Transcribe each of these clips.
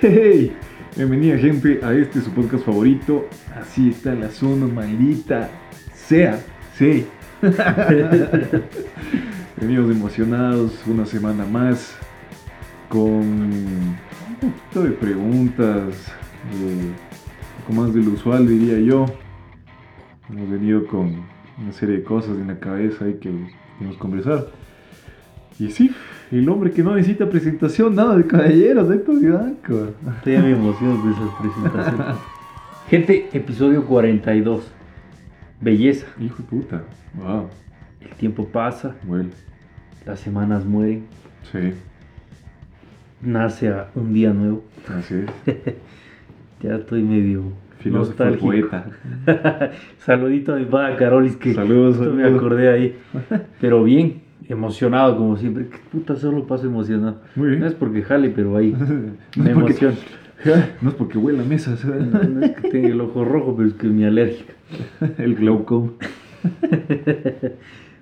Hey, bienvenida gente a este su podcast favorito. Así está la zona maldita. Sea, sí. Venimos emocionados una semana más con un poquito de preguntas, eh, un poco más de lo usual diría yo. Hemos venido con una serie de cosas en la cabeza y que queremos conversar. Y sí, el hombre que no necesita presentación, nada de caballeros, Héctor Blanco. Estoy muy emocionado de esas presentaciones. Gente, episodio 42. Belleza. Hijo de puta. Wow. El tiempo pasa, Bueno, las semanas mueren, sí, nace a un día nuevo. así es. Ya estoy medio Filósofo nostálgico. poeta. Saludito a mi padre Carolis que Saludos, me acordé ahí. Pero bien, emocionado como siempre. ¿Qué puta solo paso emocionado? Muy bien. No es porque jale, pero ahí No me es emociono. No es porque huele a mesa, ¿sabes? No, no es que tenga el ojo rojo, pero es que me alérgica. El glaucoma.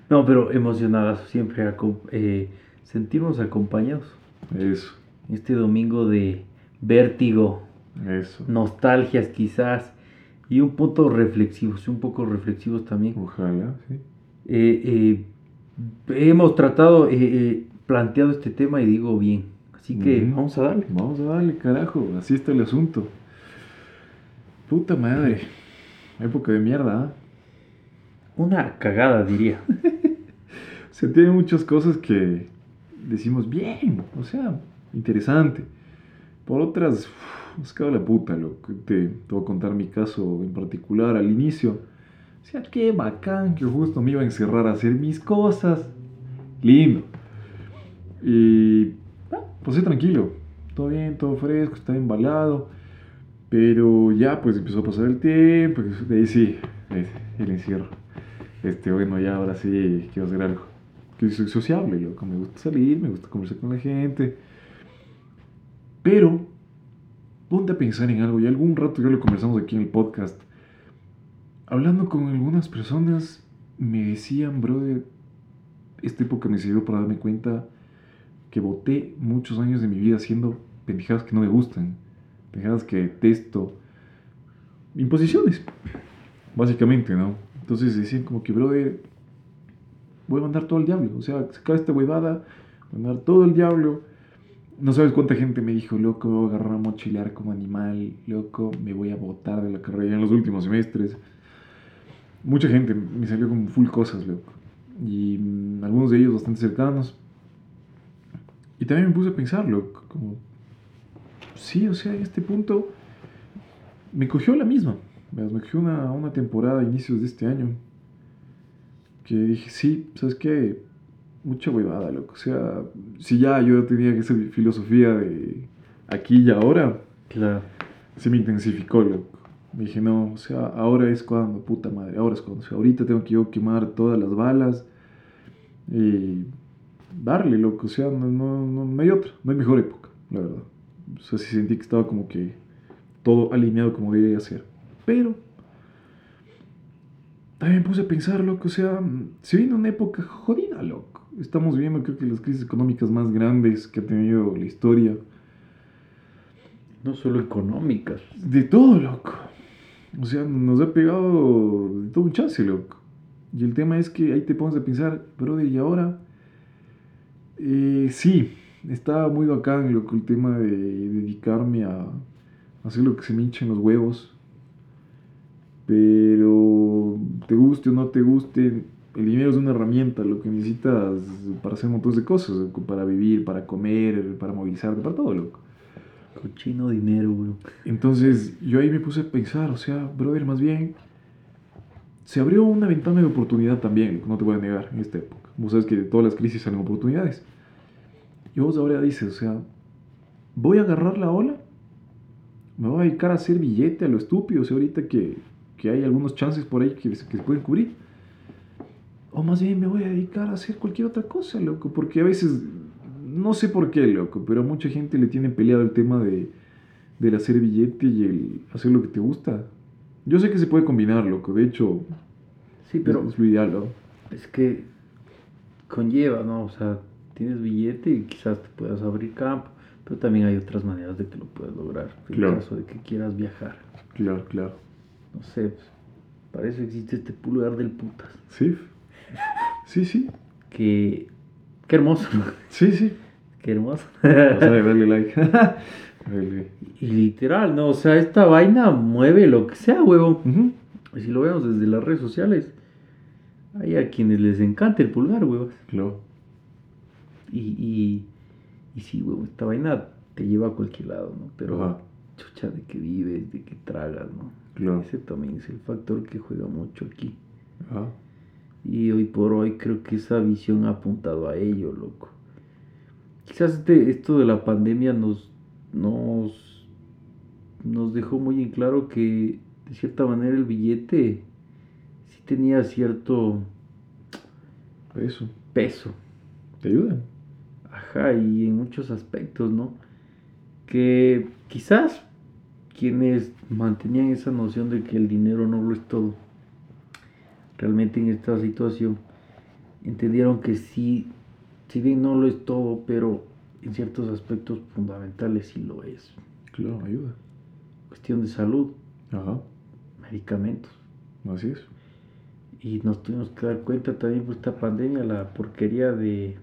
No, pero emocionadas siempre eh, sentirnos acompañados. Eso, Este domingo de vértigo, eso. nostalgias quizás y un punto reflexivos, un poco reflexivos también. Ojalá, sí. Eh, eh, hemos tratado, eh, eh, planteado este tema y digo bien. Así que vamos a darle. Vamos a darle, carajo. Así está el asunto. Puta madre. Época de mierda, ¿ah? Una cagada, diría. Se tiene muchas cosas que decimos bien, o sea, interesante. Por otras, uf, nos cago la puta, loco. Te, te voy a contar mi caso en particular al inicio. O sea, qué bacán que justo me iba a encerrar a hacer mis cosas. Lindo. Y ah, pasé tranquilo. Todo bien, todo fresco, estaba embalado. Pero ya pues empezó a pasar el tiempo. De ahí sí, el encierro. Este, bueno, ya ahora sí quiero hacer algo. Que soy sociable, loco. Me gusta salir, me gusta conversar con la gente. Pero, ponte a pensar en algo. Y algún rato ya lo conversamos aquí en el podcast. Hablando con algunas personas, me decían, brother, esta época me sirvió para darme cuenta que boté muchos años de mi vida haciendo pendejadas que no me gustan. Pendejadas que detesto. Imposiciones, básicamente, ¿no? Entonces decían como que, brother, voy a mandar todo al diablo. O sea, sacar esta huevada, mandar todo al diablo. No sabes cuánta gente me dijo, loco, me voy a agarrar como animal, loco, me voy a botar de la carrera en los últimos semestres. Mucha gente me salió con full cosas, loco. Y mm, algunos de ellos bastante cercanos. Y también me puse a pensar, loco, como, sí, o sea, en este punto me cogió la misma. Me cogió una, una temporada a inicios de este año. Que dije, sí, ¿sabes qué? Mucha huevada, loco. O sea, si ya yo tenía esa filosofía de aquí y ahora, Claro. se me intensificó, loco. Me dije, no, o sea, ahora es cuando, puta madre, ahora es cuando. O sea, ahorita tengo que yo quemar todas las balas y darle, loco. O sea, no, no, no, no hay otra, no hay mejor época, la verdad. O sea, sí sentí que estaba como que todo alineado como debería ser. Pero también puse a pensar, loco, o sea, se viene una época jodida, loco. Estamos viviendo, creo que las crisis económicas más grandes que ha tenido la historia. No solo económicas. De todo, loco. O sea, nos ha pegado todo un chance, loco. Y el tema es que ahí te pones a pensar, brother, ¿y ahora? Eh, sí, está muy bacán, loco, el tema de dedicarme a hacer lo que se me hinchen los huevos. Pero te guste o no te guste, el dinero es una herramienta, lo que necesitas para hacer montón de cosas, para vivir, para comer, para movilizarte, para todo, loco. Cochino dinero, güey. Entonces yo ahí me puse a pensar, o sea, brother, más bien, se abrió una ventana de oportunidad también, no te voy a negar, en esta época. Vos sabes que todas las crisis salen oportunidades. Y vos ahora dices, o sea, voy a agarrar la ola, me voy a dedicar a hacer billete a lo estúpido, o sea, ahorita que, que hay algunos chances por ahí que, que se pueden cubrir. O más bien me voy a dedicar a hacer cualquier otra cosa, loco, porque a veces, no sé por qué, loco, pero a mucha gente le tiene peleado el tema de, del hacer billete y el hacer lo que te gusta. Yo sé que se puede combinar, loco, de hecho, Sí, pero es, es lo ideal, ¿no? es que conlleva, ¿no? O sea, tienes billete y quizás te puedas abrir campo. Pero también hay otras maneras de que lo puedas lograr. En Claro. caso de que quieras viajar. Claro, claro. No sé, pues, para eso existe este pulgar del putas. Sí. Sí, sí. Que. Qué hermoso. Sí, sí. Qué hermoso. O sea, dale like. Dale. y literal, ¿no? O sea, esta vaina mueve lo que sea, huevón. Ujú. Y si lo vemos desde las redes sociales, hay a quienes les encanta el pulgar, huevón. Claro. Y, y, y sí, huevón, esta vaina te lleva a cualquier lado, ¿no? Pero, Ajá. chucha, de que vives, de que tragas, ¿no? Claro. Ese también es el factor que juega mucho aquí. Ajá. Y hoy por hoy creo que esa visión ha apuntado a ello, loco. Quizás este- esto de la pandemia nos, nos, nos dejó muy en claro que de cierta manera el billete sí tenía cierto Eso. peso. Te ayuda. Ajá, y en muchos aspectos, ¿no? Que quizás quienes mantenían esa noción de que el dinero no lo es todo, realmente en esta situación, entendieron que sí, si bien no lo es todo, pero en ciertos aspectos fundamentales sí lo es. Claro, ayuda. Cuestión de salud, Ajá. medicamentos. Así es. Y nos tuvimos que dar cuenta también por esta pandemia, la porquería de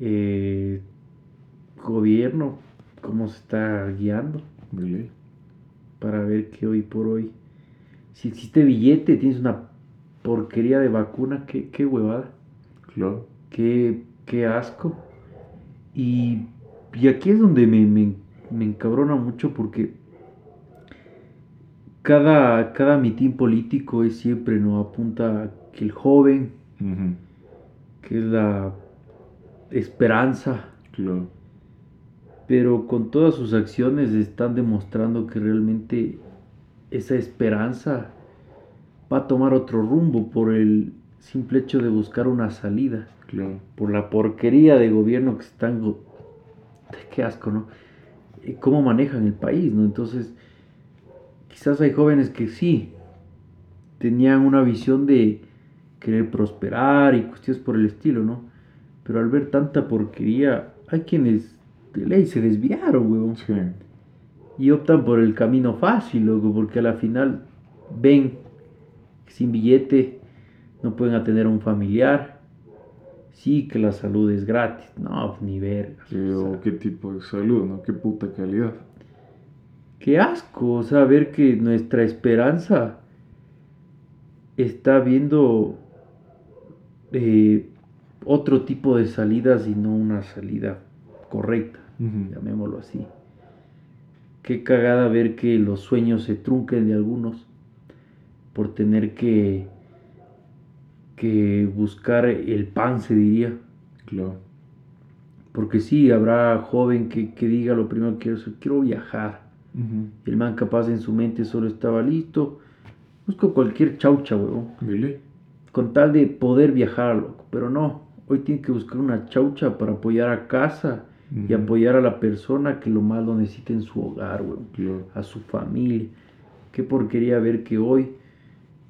eh, gobierno, cómo se está guiando De ley. para ver que hoy por hoy, si existe billete, tienes una porquería de vacuna, qué, qué huevada, Claro. qué, qué asco. Y, y aquí es donde me, me, me encabrona mucho porque cada, cada mitin político es siempre, ¿no? Apunta a que el joven, que es la esperanza, Claro. pero con todas sus acciones están demostrando que realmente esa esperanza va a tomar otro rumbo por el simple hecho de buscar una salida, Claro. por la porquería de gobierno que están... Qué asco, ¿no? Cómo manejan el país, ¿no? Entonces, quizás hay jóvenes que sí tenían una visión de querer prosperar y cuestiones por el estilo, ¿no? Pero al ver tanta porquería, hay quienes de ley se desviaron, huevón. Sí. Y optan por el camino fácil, loco, porque a la final ven que sin billete no pueden atender a un familiar. Sí, que la salud es gratis. No, pues, ni vergas. Sí, o sea, qué tipo de salud, ¿no? Qué puta calidad. Qué asco, o sea, ver que nuestra esperanza está viendo eh, otro tipo de salidas y no una salida correcta, llamémoslo así. Qué cagada ver que los sueños se trunquen de algunos por tener que, que buscar el pan, se diría. Claro. Porque sí, habrá joven que, que diga lo primero que quiero hacer, quiero viajar. El man capaz en su mente solo estaba listo. Busco cualquier chaucha, huevón. Con tal de poder viajar, loco. Pero no, hoy tiene que buscar una chaucha para apoyar a casa y Ujú. apoyar a la persona que lo más lo necesita en su hogar, huevón. Claro. A su familia. Qué porquería ver que hoy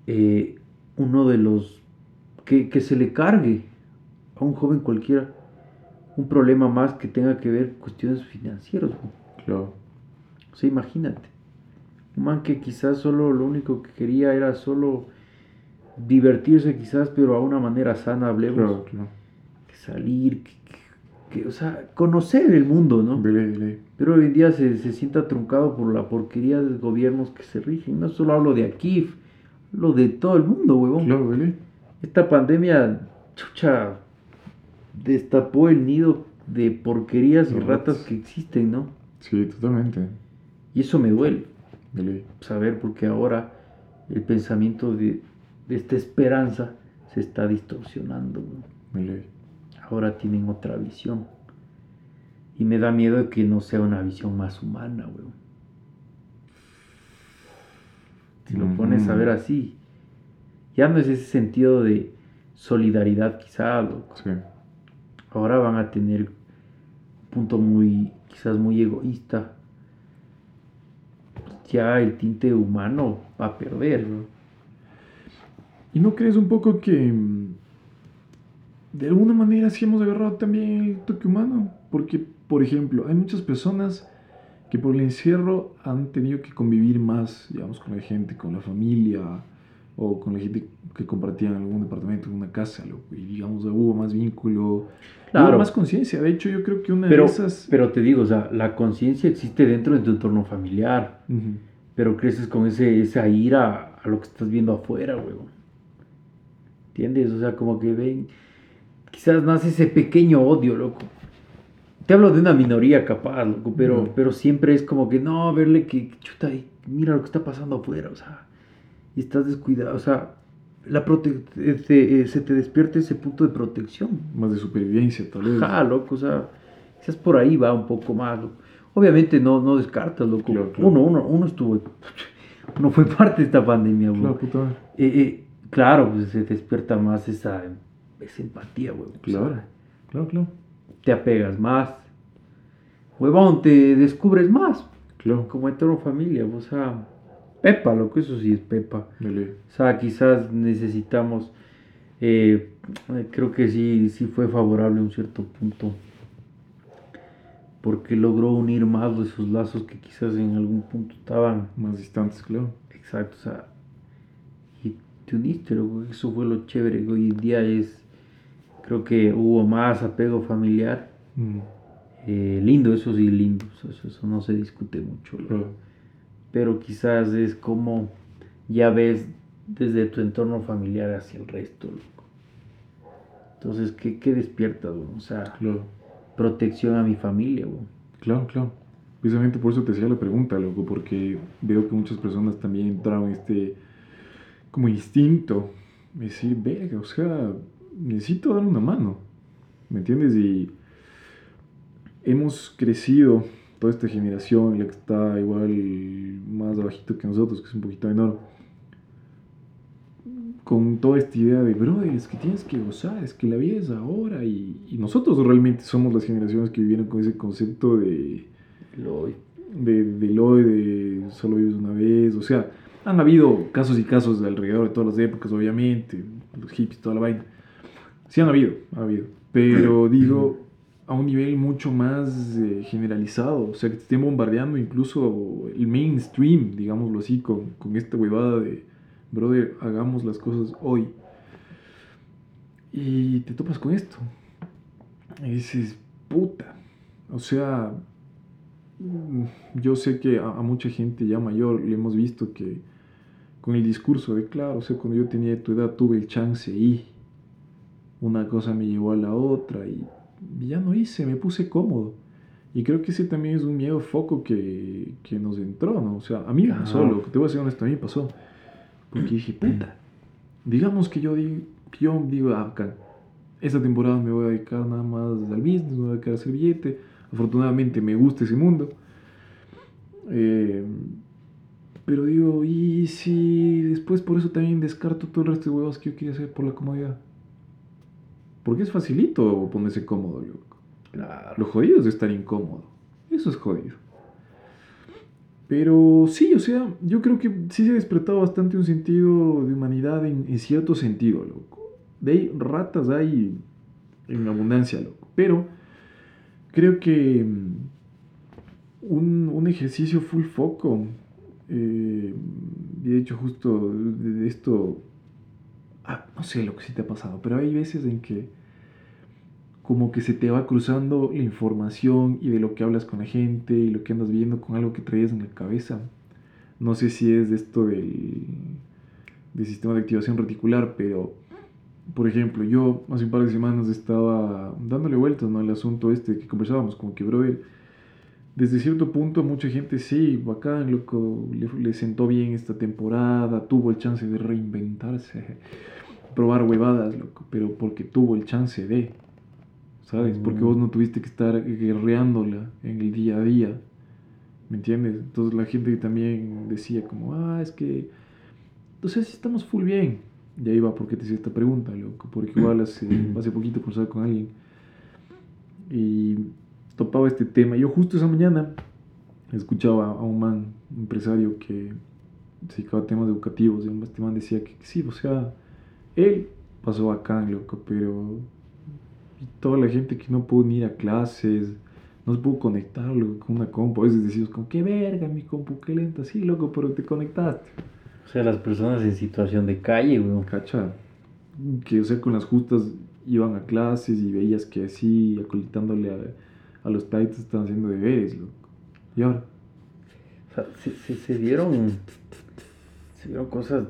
eh, uno de los... Que, que se le cargue a un joven cualquiera un problema más que tenga que ver cuestiones financieras, huevón. Claro. O sea, imagínate. Un man que quizás solo lo único que quería era solo divertirse quizás, pero a una manera sana, hablemos. Claro, claro. Que salir, que, que- o sea, conocer el mundo, ¿no? Pero hoy en día se, se sienta truncado por la porquería de gobiernos que se rigen. No solo hablo de aquí, hablo de todo el mundo, huevón. Claro. Esta pandemia, chucha, destapó el nido de porquerías y ratas ratas. que existen, ¿no? Sí, totalmente. Y eso me duele. Saber porque ahora el pensamiento de, de esta esperanza se está distorsionando. güey. Ahora tienen otra visión. Y me da miedo que no sea una visión más humana, güey. Si lo pones a ver así, ya no es ese sentido de solidaridad quizá, loco. Sí. Ahora van a tener un punto muy, quizás muy egoísta. Ya el tinte humano va a perder, güey. ¿Y no crees un poco que mm, de alguna manera sí hemos agarrado también el toque humano? Porque por ejemplo, hay muchas personas que por el encierro han tenido que convivir más, digamos, con la gente, con la familia, o con la gente que compartían algún departamento, una casa, loco, y digamos, hubo más vínculo, Claro. hubo más conciencia. De hecho, yo creo que una Pero, de esas... pero te digo, o sea, la conciencia existe dentro de tu entorno familiar, Ujú. pero creces con ese, esa ira a lo que estás viendo afuera, weón. ¿Entiendes? O sea, como que ven, quizás nace ese pequeño odio, loco. Te hablo de una minoría capaz, loco, pero, pero siempre es como que no, verle que, chuta, y mira lo que está pasando afuera, o sea, y estás descuidado, o sea, la prote- eh, te- eh, se te despierta ese punto de protección. Más de supervivencia, tal vez. Ajá, loco, o sea, quizás por ahí va un poco más, loco. Obviamente no, no descartas, loco. Claro, claro. Uno, uno, uno estuvo, uno fue parte de esta pandemia. Claro. Eh, eh, claro, pues se despierta más esa, esa empatía, güey. Claro, claro, claro. te apegas más. Huevón, te descubres más. Claro. Como entorno familia, o sea, Pepa, loco, eso sí es Pepa. O sea, quizás necesitamos, eh, creo que sí, sí fue favorable a un cierto punto, porque logró unir más de esos lazos que quizás en algún punto estaban, Más distantes, claro. exacto, o sea, y te uniste, eso fue lo chévere, que hoy en día es, creo que hubo más apego familiar, Mm, eh, lindo, eso sí, lindo, eso, eso- no se discute mucho, pero quizás es como ya ves desde tu entorno familiar hacia el resto, loco. Entonces, ¿qué, qué despiertas, güey? O sea, Claro. protección a mi familia. Claro, claro. Precisamente por eso te hacía la pregunta, loco, porque veo que muchas personas también entraron en este como instinto, decir, verga, o sea, necesito dar una mano, ¿me entiendes? Y hemos crecido, toda esta generación, la que está igual más abajito que nosotros, que es un poquito menor, con toda esta idea de, brother, es que tienes que gozar, es que la vida es ahora, y, y nosotros realmente somos las generaciones que vivieron con ese concepto de, Lo- de, del hoy, de solo vives una vez, o sea, han habido casos y casos de alrededor de todas las épocas, obviamente, los hippies, toda la vaina. Sí han habido, ha habido, pero digo, a un nivel mucho más eh, generalizado, o sea, que te estén bombardeando incluso el mainstream, digámoslo así, con, con esta huevada de, brother, hagamos las cosas hoy. Y te topas con esto. Y dices, puta, o sea, mm, yo sé que a, a mucha gente ya mayor le hemos visto que con el discurso de, claro, o sea, cuando yo tenía tu edad tuve el chance y una cosa me llevó a la otra y ya no hice, me puse cómodo. Y creo que ese también es un miedo foco que, que nos entró, ¿no? O sea, a mí me pasó, Ajá. lo que te voy a ser honesto, a mí me pasó. Porque dije, puta, digamos que yo, digo, que yo digo, ah, acá, esta temporada me voy a dedicar nada más al business, me voy a dedicar a hacer billete. Afortunadamente me gusta ese mundo. Eh, pero digo, ¿y si después por eso también descarto todo el resto de huevos que yo quería hacer por la comodidad? Porque es facilito ponerse cómodo. Claro. Lo jodido es estar incómodo. Eso es jodido. Pero sí, o sea, yo creo que sí se ha despertado bastante un sentido de humanidad en, en cierto sentido, loco. De ahí ratas hay en abundancia, loco. Pero creo que mm, un, un ejercicio full foco, eh, y de hecho justo de esto, ah, no sé lo que sí te ha pasado, pero hay veces en que como que se te va cruzando la información y de lo que hablas con la gente y lo que andas viendo con algo que traías en la cabeza. No sé si es de esto del, del sistema de activación reticular, pero por ejemplo, yo hace un par de semanas estaba dándole vueltas ¿no? al asunto este que conversábamos, como que, brother, desde cierto punto mucha gente sí, bacán, loco, le, le sentó bien esta temporada, tuvo el chance de reinventarse, probar huevadas, loco, pero porque tuvo el chance de, ¿sabes? Porque Mm. vos no tuviste que estar guerreándola en el día a día, ¿me entiendes? Entonces la gente también decía como, ah, es que, entonces estamos full bien. Y ahí va porque te hice esta pregunta, loco, porque igual hace, hace poquito conversaba con alguien y topaba este tema. Yo justo esa mañana escuchaba a un man, un empresario que se dedicaba a temas educativos, y este man decía que sí, o sea, él pasó acá, loco, pero y toda la gente que no pudo ni ir a clases, no se pudo conectar loco, con una compu. A veces decimos, como, qué verga, mi compu, qué lenta. Sí, loco, pero te conectaste. O sea, las personas en situación de calle, weón. Cacha. Que, o sea, con las justas iban a clases y veías que así, acolitándole a, a los tights, estaban haciendo deberes, loco. Y ahora, O sea, se, se, se dieron. Se dieron cosas.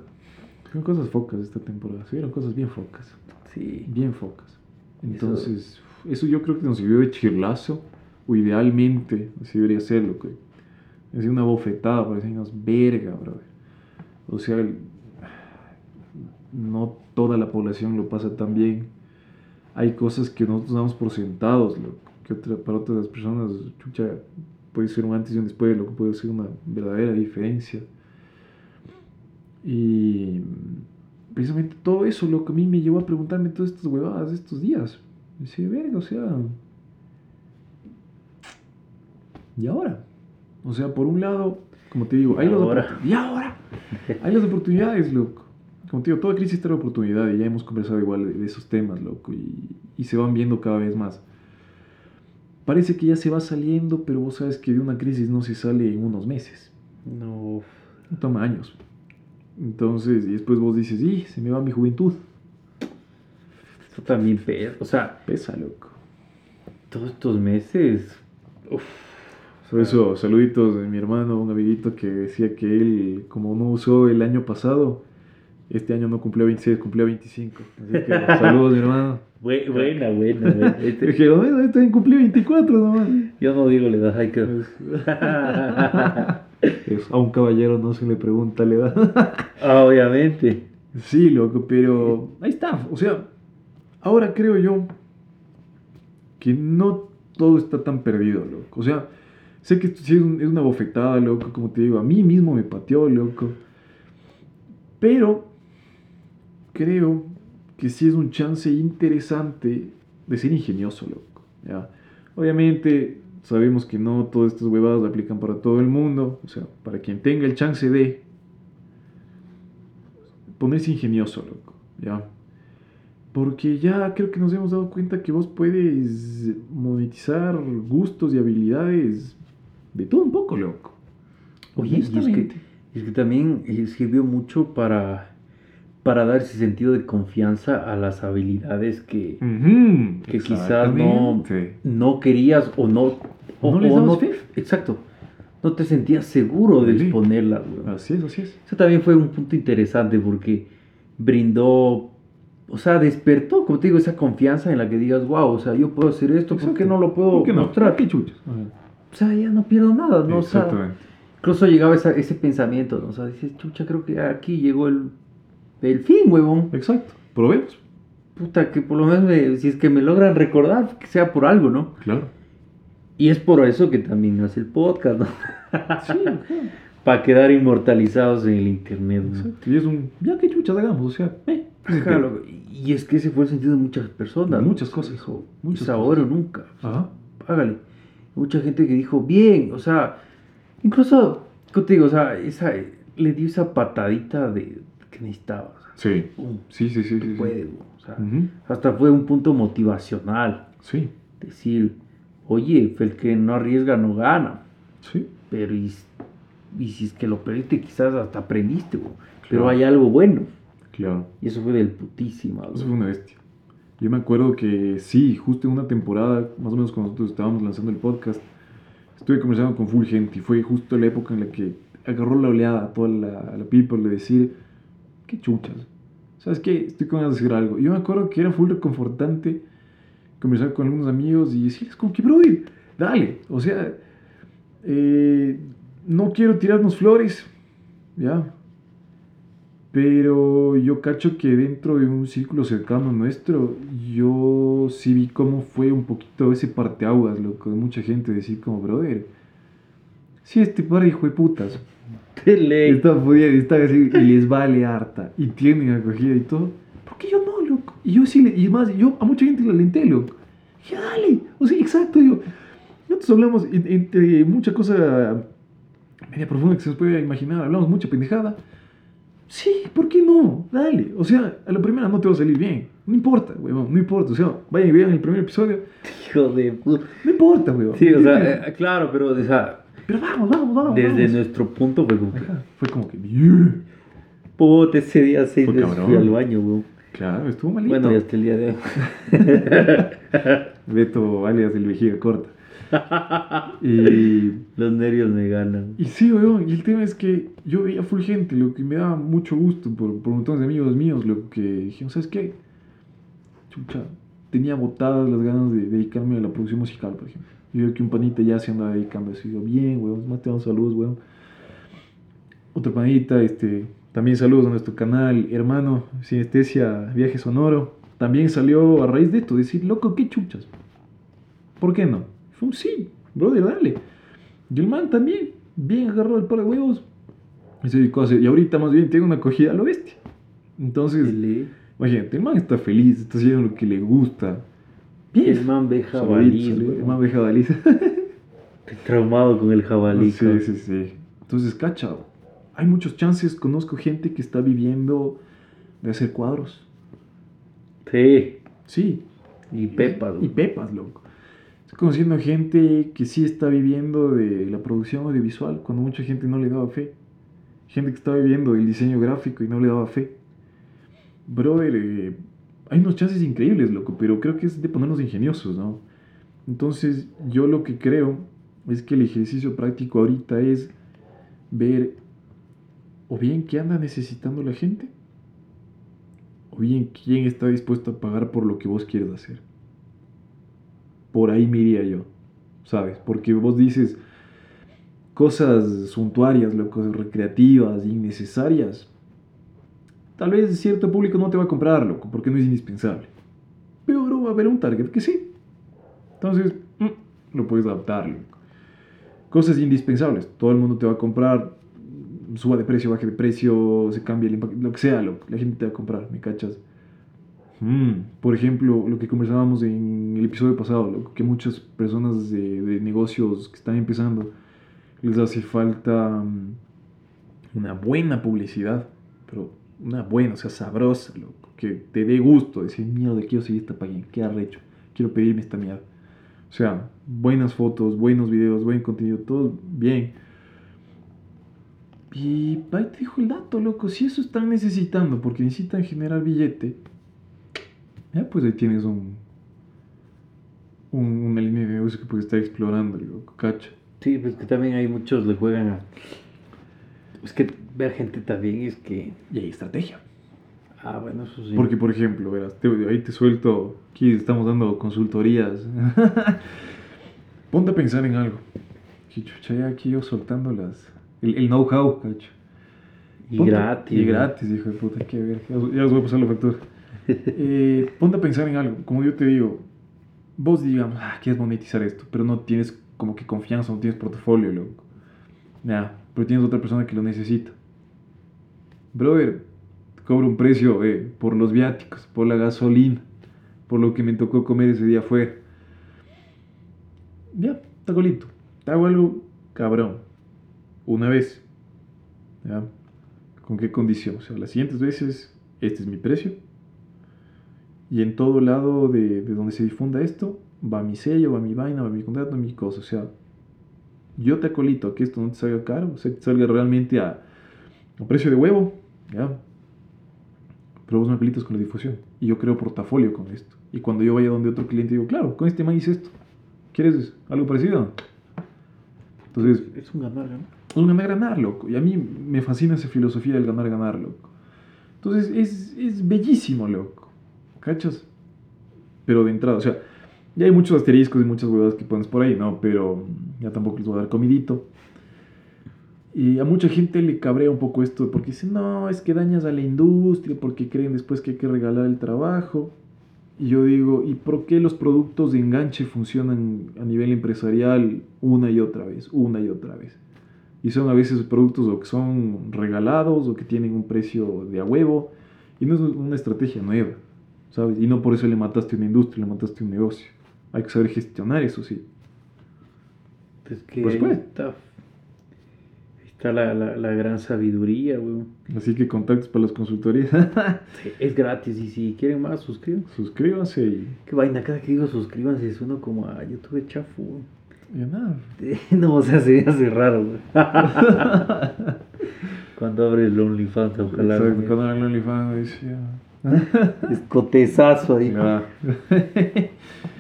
son cosas focas esta temporada. Se vieron cosas bien focas. Sí. Bien focas. Entonces, eso, yo creo que nos sirvió de chirlazo. O idealmente, así debería ser, loco. Es una bofetada para decirnos, verga, brother. O sea, el- no toda la población lo pasa tan bien. Hay cosas que nosotros damos por sentados, loco, que otra- para otras personas, chucha, puede ser un antes y un después, lo que puede ser una verdadera diferencia. Y precisamente todo eso lo que a mí me llevó a preguntarme todas estas huevadas de estos días. Decir, verga, o sea. ¿Y ahora? O sea, por un lado, como te digo, hay ¿Y las ahora? oportun- ¿Y ahora? Hay las oportunidades, loco. Como te digo, toda crisis trae oportunidad y ya hemos conversado igual de, de esos temas, loco, y, y se van viendo cada vez más. Parece que ya se va saliendo, pero vos sabes que de una crisis no se sale en unos meses, No. toma años. Entonces, y después vos dices, y se me va mi juventud. Esto también pesa. O sea, Pesa, loco. todos estos meses. Uf. Por eso, saluditos de mi hermano, un amiguito que decía que él, como no usó el año pasado, este año no cumplió 26, cumplió 25. Así que saludos, mi hermano. Bue- Buena, buena, buena. Este- Dije, menos este año cumplí 24 nomás. yo no digo le das hay que. A un caballero no se le pregunta la edad. Ah, Obviamente. Sí, loco, pero ahí está. O sea, ahora creo yo que no todo está tan perdido, loco. O sea, sé que esto sí es una bofetada, loco, como te digo, a mí mismo me pateó, loco. Pero creo que sí es un chance interesante de ser ingenioso, loco. ¿ya? Obviamente sabemos que no todas estas huevadas aplican para todo el mundo. O sea, para quien tenga el chance de ponerse ingenioso, loco, ¿ya? Porque ya creo que nos hemos dado cuenta que vos puedes monetizar gustos y habilidades de todo un poco, loco. Oye, y es que, es que también eh, sirvió mucho para, para dar ese sentido de confianza a las habilidades que, Ujú, que quizás no, no querías o no. O, No les o no-. Exacto. No te sentías seguro de Sí. exponerlas, weón. Así es, así es. Eso también fue un punto interesante porque brindó, o sea, despertó, como te digo, esa confianza en la que digas, wow, o sea, yo puedo hacer esto, ¿por qué Exacto. no lo puedo ¿Por qué no? mostrar? ¿Qué chuchas? O sea, ya no pierdo nada, ¿no? O sea, incluso llegaba esa- ese pensamiento, ¿no? O sea, dices, chucha, creo que aquí llegó el, el fin, huevón. Exacto. Probemos. Puta, que por lo menos me- si es que me logran recordar, que sea por algo, ¿no? Claro. Y es por eso que también hace el podcast, ¿no? Sí, claro. Para quedar inmortalizados en el internet, ¿no? Exacto. Y es un, ya qué chuchas hagamos, o sea, eh. Lo- y es que ese fue el sentido de muchas personas. Muchas cosas, Dijo, muchas ahora o nunca. Ajá. Hágale. Mucha gente que dijo, bien, o sea, incluso, ¿qué te digo? O sea, esa, le dio esa patadita de que necesitaba. O sea, Sí. pum, Sí, sí, sí. sí, sí. puede, güey, o sea, Ujú. hasta fue un punto motivacional. Sí. Decir, oye, el que no arriesga no gana. Sí. Pero y, y si es que lo perdiste, quizás hasta aprendiste. Pero Claro. hay algo bueno. Claro. Y eso fue del putísima, güey. Eso fue una bestia. Yo me acuerdo que sí, justo en una temporada, más o menos cuando nosotros estábamos lanzando el podcast, estuve conversando con full gente y fue justo la época en la que agarró la oleada a toda la, a la people de decir, qué chuchas. ¿Sabes qué? Estoy con ganas de hacer algo. Yo me acuerdo que era full reconfortante conversar con algunos amigos y decirles como que, brother, dale. O sea, eh, no quiero tirarnos flores, ¿ya? Pero yo cacho que dentro de un círculo cercano nuestro, yo sí vi cómo fue un poquito ese parteaguas, loco, de mucha gente decir como, brother, si este par hijo de putas De ley. está pudiendo, está así, y les vale harta, y tienen acogida y todo, ¿por qué yo no, loco? Y yo sí, le- y más, yo a mucha gente la alenté, loco. Dije, dale, o sea, exacto, digo, nosotros hablamos en- entre mucha cosa media profunda que se nos puede imaginar, hablamos mucha pendejada. Sí, ¿por qué no? Dale. O sea, a la primera no te va a salir bien. No importa, weón, no importa. O sea, vayan y vean el primer episodio. Hijo de puta. No importa, weón. Sí, o sea, eh, claro, pero, o sea, Pero vamos, vamos, vamos. desde vamos. nuestro punto fue como que, Ajá, Fue como que. Puta, ese día seis Fue veces cabrón. fui al baño, weón. Claro, estuvo malito. Bueno, y hasta el día de hoy. Beto, alias el vejiga corta. Y. Los nervios me ganan. Y sí, weón, y el tema es que yo veía full gente, lo que me daba mucho gusto por, por montones de amigos míos, lo que dijeron, ¿sabes qué? Chucha, tenía botadas las ganas de dedicarme a la producción musical, por ejemplo. Yo veo que un panita ya se anda dedicando a eso, y yo, bien, weón, más te damos saludos, weón. Otro panita, este, también saludos a nuestro canal, hermano, Sinestesia Viaje Sonoro. También salió a raíz de esto, decir, loco, qué chuchas. ¿Por qué no? Fue un sí, brother, dale. Y el man también, bien agarró el par de huevos. Y se dedicó a hacer- y ahorita más bien tiene una acogida a lo bestia. Entonces, imagínate, el man está feliz, está haciendo lo que le gusta. Bien. el man ve jabalí. El man ve jabalí. Estoy traumado con el jabalí. Sí, cabrón. sí, sí. Entonces, cacha, hay muchos chances. Conozco gente que está viviendo de hacer cuadros. Sí. Sí. Y pepas, Y weón. pepas, loco. Estoy conociendo gente que sí está viviendo de la producción audiovisual, cuando mucha gente no le daba fe. Gente que está viviendo del diseño gráfico y no le daba fe. Brother, eh, hay unos chances increíbles, loco, pero creo que es de ponernos ingeniosos, ¿no? Entonces, yo lo que creo es que el ejercicio práctico ahorita es ver o bien qué anda necesitando la gente, o bien quién está dispuesto a pagar por lo que vos quieres hacer. Por ahí me yo, ¿sabes? Porque vos dices cosas suntuarias, locos, recreativas, innecesarias. Tal vez cierto público no te va a comprar, loco, porque no es indispensable. Pero va a haber un target que sí. Entonces, mm, lo puedes adaptar, loco. Cosas indispensables. Todo el mundo te va a comprar. Suba de precio, baje de precio, se cambia el impacto, lo que sea, loco. La gente te va a comprar, ¿me cachas? Mm, Por ejemplo, lo que conversábamos en el episodio pasado, que muchas personas de, de negocios que están empezando les hace falta mm, una buena publicidad, pero una buena, o sea, sabrosa, loco, que te dé gusto, decir, mierda, quiero seguir esta página, qué arrecho, quiero pedirme esta mierda. O sea, buenas fotos, buenos videos, buen contenido, todo bien. Y ahí te dijo el dato, loco, si eso están necesitando, porque necesitan generar billete, ya pues ahí tienes un, un- una línea de negocio que puedes estar explorando, loco, cacha. Sí, pues que también hay muchos le juegan a. Es que ver gente también es que. Y hay estrategia. Ah, bueno, eso sí. Porque, por ejemplo, verás, te- ahí te suelto, aquí estamos dando consultorías. Ponte a pensar en algo. Que chucha, ya aquí yo soltando las, el, el know-how, cacho. Y gratis. Y gratis, hijo de puta, qué ver. Ya, os- ya os voy a pasar la factura. Eh, ponte a pensar en algo. Como yo te digo, vos digamos, ah, quieres monetizar esto, pero no tienes como que confianza, no tienes portafolio, loco. Ya, pero tienes otra persona que lo necesita. Brother, cobro un precio eh, por los viáticos, por la gasolina, por lo que me tocó comer ese día afuera. Ya, está golito. Te hago algo cabrón. Una vez. ¿Ya? ¿Con qué condición? O sea, las siguientes veces, este es mi precio. Y en todo lado de, de donde se difunda esto, va mi sello, va mi vaina, va mi contrato, mi cosa. O sea, yo te acolito a que esto no te salga caro, o sea, que te salga realmente a, a precio de huevo, ¿ya? Pero vos me acolitas con la difusión. Y yo creo portafolio con esto. Y cuando yo vaya donde otro cliente, digo, claro, con este man hice esto. ¿Quieres algo parecido? Entonces, Es un ganar, ganar. es un ganar-ganar, loco. Y a mí me fascina esa filosofía del ganar-ganar, loco. Entonces es, es bellísimo, loco. ¿Cachas? Pero de entrada, o sea, ya hay muchos asteriscos y muchas huevadas que pones por ahí, ¿no? Pero ya tampoco les voy a dar comidito. Y a mucha gente le cabrea un poco esto porque dicen, no, es que dañas a la industria, porque creen después que hay que regalar el trabajo. Y yo digo, ¿y por qué los productos de enganche funcionan a nivel empresarial una y otra vez, una y otra vez? Y son a veces productos o que son regalados o que tienen un precio de a huevo. Y no es una estrategia nueva, ¿sabes? Y no por eso le mataste una industria, le mataste a un negocio. Hay que saber gestionar eso, sí. Es que Pues puede. está, Está la, la, la gran sabiduría, weón. Así que contactos para las consultorías. Sí, Es gratis y si quieren más, suscríbanse. Suscríbanse y, Qué vaina, cada que digo suscríbanse suena como a YouTube chafo, weón. y nada. No, o sea, se hace raro, güey. Cuando abre el OnlyFans, ojalá. Exacto, güey. Cuando era el OnlyFans. Escotezazo ahí. Ah.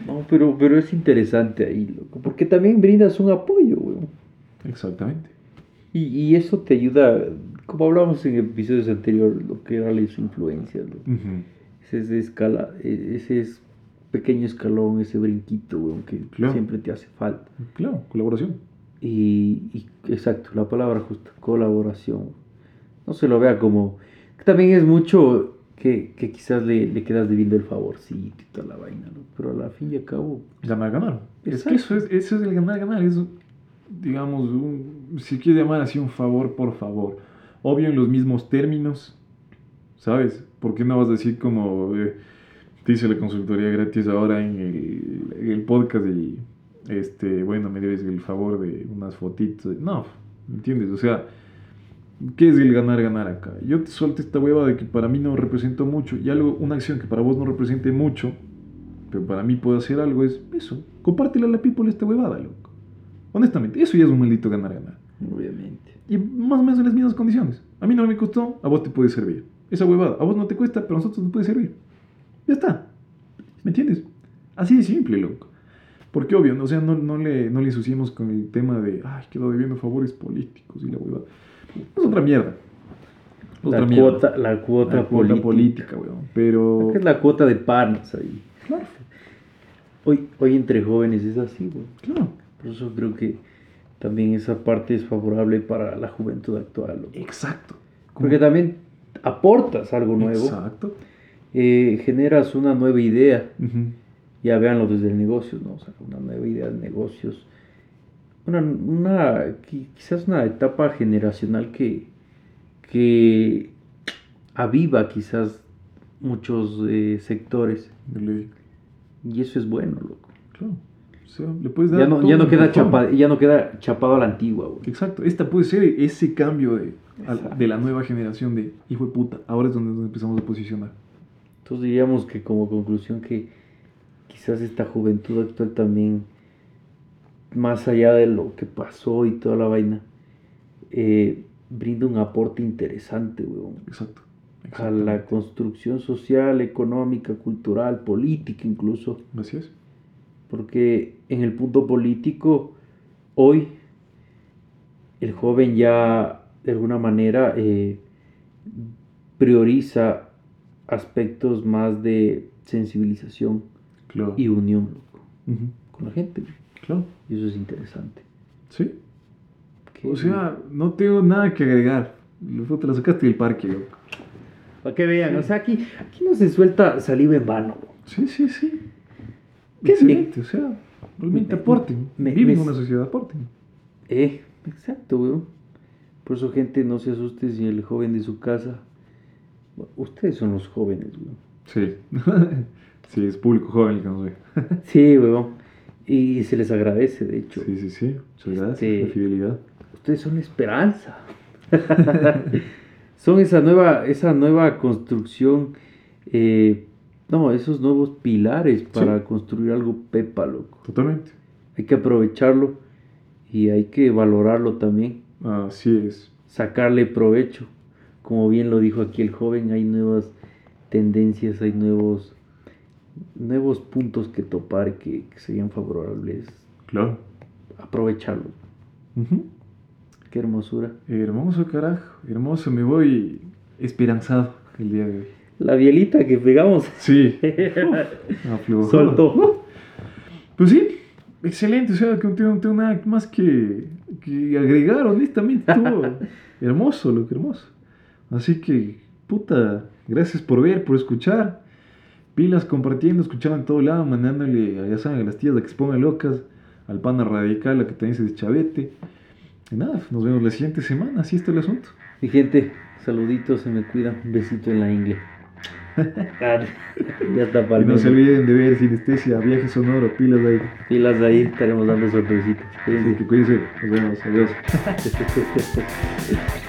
No, pero, pero es interesante ahí, loco. Porque también brindas un apoyo, güey. Exactamente. Y, y eso te ayuda, como hablamos en episodios anteriores, lo que era las influencias. Ese es de escala, e- ese es pequeño escalón, ese brinquito, güey, que Claro. siempre te hace falta. Claro, colaboración. Y, y- exacto, la palabra justa, colaboración. No se lo vea como. También es mucho que, que quizás le, le quedas debiendo el favorcito y toda la vaina, ¿no? Pero al fin y al cabo. Ganar, ganar. Es que eso es, eso es el ganar, ganar. Es, digamos, un, si quieres llamar así un favor por favor. Obvio en los mismos términos, ¿sabes? ¿Por qué no vas a decir como eh, te hice la consultoría gratis ahora en el, el podcast y, este, bueno, me debes el favor de unas fotitos? No, ¿me entiendes? O sea, ¿qué es el ganar, ganar acá? Yo te suelto esta hueva de que para mí no representa mucho y algo, una acción que para vos no represente mucho, pero para mí puede hacer algo, es eso. Compártela a la people esta huevada, loco. Honestamente, eso ya es un maldito ganar, ganar. Obviamente. Y más o menos en las mismas condiciones. A mí no me costó, a vos te puede servir. Esa huevada, a vos no te cuesta, pero a nosotros nos puede servir. Ya está. ¿Me entiendes? Así de simple, loco. Porque obvio, ¿no? o sea, no, no, le, no le ensuciemos con el tema de, ay, quedó debiendo favores políticos y la huevada. Es otra mierda. Otra La mierda. cuota, la cuota, La cuota política. política, weón. Pero... Es la cuota de panas ahí. Claro, Hoy, hoy entre jóvenes es así, güey. claro. Por eso creo que también esa parte es favorable para la juventud actual. loco. Exacto. Porque también aportas algo nuevo, Exacto. eh, generas una nueva idea. Ya véanlo desde el negocio, ¿no? O sea, una nueva idea de negocios. Una, una qui- quizás una etapa generacional que, que aviva quizás muchos eh, sectores. Y eso es bueno, loco. Claro. O sea, le puedes dar Ya no, ya no queda empujón. chapa, ya no queda chapado a la antigua, güey. Exacto. Esta puede ser ese cambio de, de la nueva generación de hijo de puta. Ahora es donde nos empezamos a posicionar. Entonces diríamos que como conclusión que quizás esta juventud actual también, más allá de lo que pasó y toda la vaina, eh, brinda un aporte interesante, weón, Exacto. a la construcción social, económica, cultural, política incluso, Así es. Porque en el punto político, hoy, el joven ya de alguna manera eh, prioriza aspectos más de sensibilización Claro. y unión loco, con la gente. Claro. Y eso es interesante. Sí. Que- O sea, no tengo nada que agregar. Te la sacaste del parque, loco. para que vean, o sea, aquí, aquí no se suelta saliva en vano. loco. Sí, sí, sí. Qué Excelente. O sea, realmente Me- aporten. me- Viven en una sociedad, aporten. Eh, exacto, weón. Por eso, gente, no se asuste si el joven de su casa. Bueno, Ustedes son los jóvenes, weón. Sí. sí, es público joven el que nos ve. Sí, weón. Y se les agradece, de hecho. Sí, sí, sí. Muchas gracias. Este- La fidelidad. Ustedes son la esperanza. son esa nueva, esa nueva construcción. eh, no, esos nuevos pilares para construir algo pepa, loco. Totalmente. Hay que aprovecharlo y hay que valorarlo también. Así es. Sacarle provecho. Como bien lo dijo aquí el joven, hay nuevas tendencias, hay nuevos, nuevos puntos que topar que, que serían favorables. Claro. Aprovecharlo. Ujú. Qué hermosura. Hermoso, carajo. Hermoso. Me voy esperanzado el día de hoy. La bielita que pegamos. Sí. Aflojó. Soltó. Pues sí. Excelente. O sea, que no tengo, nada más que, que agregar, honestamente. Estuvo hermoso, lo que hermoso. Así que, puta, gracias por ver, por escuchar. Pilas compartiendo, escuchando en todo lado, mandándole, ya saben, a las tías a que se pongan locas, al pana radical, a que también se deschavete. Y nada, nos vemos la siguiente semana, así está el asunto. Mi gente, saluditos, se me cuida. Un besito en la ingle. Ya está para no se olviden de ver Sinestesia, Viaje Sonoro, pilas ahí. Pilas ahí, estaremos dando sorpresitas. Así que cuídense. Nos vemos. Adiós.